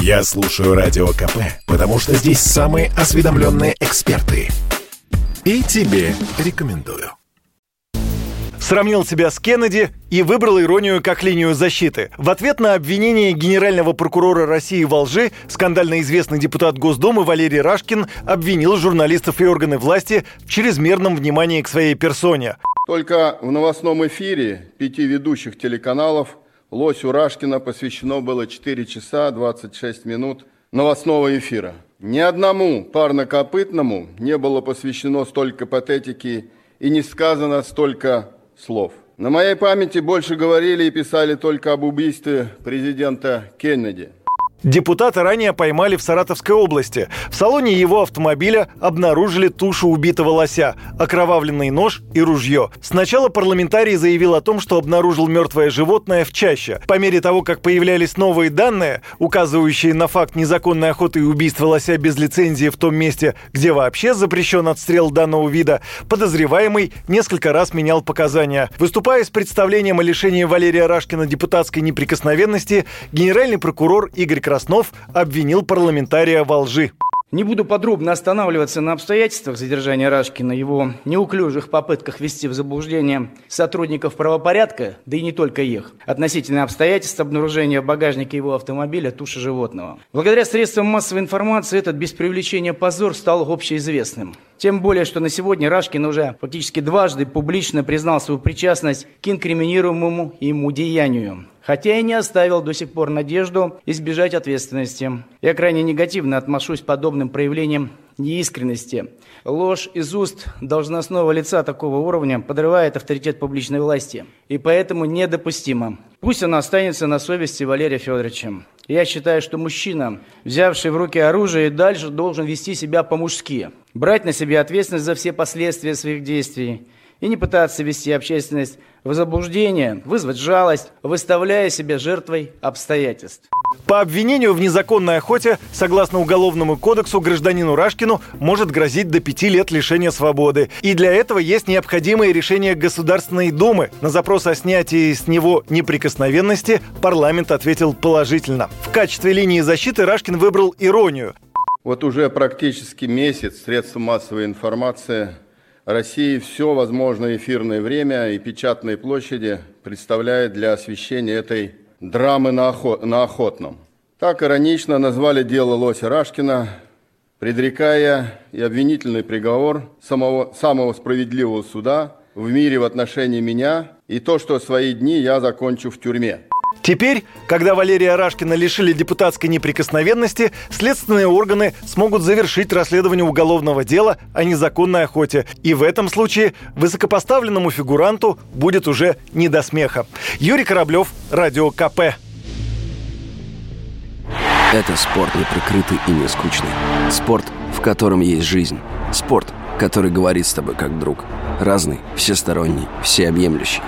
Я слушаю Радио КП, потому что здесь самые осведомленные эксперты. И тебе рекомендую. Сравнил себя с Кеннеди и выбрал иронию как линию защиты. В ответ на обвинение генерального прокурора России во лжи скандально известный депутат Госдумы Валерий Рашкин обвинил журналистов и органы власти в чрезмерном внимании к своей персоне. Только в новостном эфире пяти ведущих телеканалов Лосю Рашкина посвящено было 4 часа 26 минут новостного эфира. Ни одному парнокопытному не было посвящено столько патетики и не сказано столько слов. На моей памяти больше говорили и писали только об убийстве президента Кеннеди. Депутата ранее поймали в Саратовской области. В салоне его автомобиля обнаружили тушу убитого лося, окровавленный нож и ружье. Сначала парламентарий заявил о том, что обнаружил мертвое животное в чаще. По мере того, как появлялись новые данные, указывающие на факт незаконной охоты и убийства лося без лицензии в том месте, где вообще запрещен отстрел данного вида, подозреваемый несколько раз менял показания. Выступая с представлением о лишении Валерия Рашкина депутатской неприкосновенности, генеральный прокурор Игорь Краснов обвинил парламентария во лжи. Не буду подробно останавливаться на обстоятельствах задержания Рашкина, его неуклюжих попытках ввести в заблуждение сотрудников правопорядка, да и не только их, относительно обстоятельств обнаружения в багажнике его автомобиля туши животного. Благодаря средствам массовой информации этот без привлечения позор стал общеизвестным. Тем более, что на сегодня Рашкин уже фактически дважды публично признал свою причастность к инкриминируемому ему деянию хотя и не оставил до сих пор надежду избежать ответственности. Я крайне негативно отношусь к подобным проявлениям неискренности. Ложь из уст должностного лица такого уровня подрывает авторитет публичной власти, и поэтому недопустимо. Пусть она останется на совести Валерия Федоровича. Я считаю, что мужчина, взявший в руки оружие, и дальше должен вести себя по-мужски, брать на себя ответственность за все последствия своих действий и не пытаться вести общественность в заблуждение, вызвать жалость, выставляя себя жертвой обстоятельств. По обвинению в незаконной охоте, согласно Уголовному кодексу, гражданину Рашкину может грозить до пяти лет лишения свободы. И для этого есть необходимые решения Государственной Думы. На запрос о снятии с него неприкосновенности парламент ответил положительно. В качестве линии защиты Рашкин выбрал иронию. Вот уже практически месяц средства массовой информации России все возможное эфирное время и печатные площади представляет для освещения этой драмы на, охот, на Охотном. Так иронично назвали дело Лося Рашкина, предрекая и обвинительный приговор самого, самого справедливого суда в мире в отношении меня и то, что свои дни я закончу в тюрьме. Теперь, когда Валерия Рашкина лишили депутатской неприкосновенности, следственные органы смогут завершить расследование уголовного дела о незаконной охоте. И в этом случае высокопоставленному фигуранту будет уже не до смеха. Юрий Кораблев, Радио КП. Это спорт неприкрытый и не скучный. Спорт, в котором есть жизнь. Спорт, который говорит с тобой как друг. Разный, всесторонний, всеобъемлющий.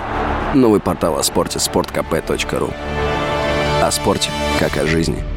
Новый портал о спорте – sportkp.ru О спорте, как о жизни –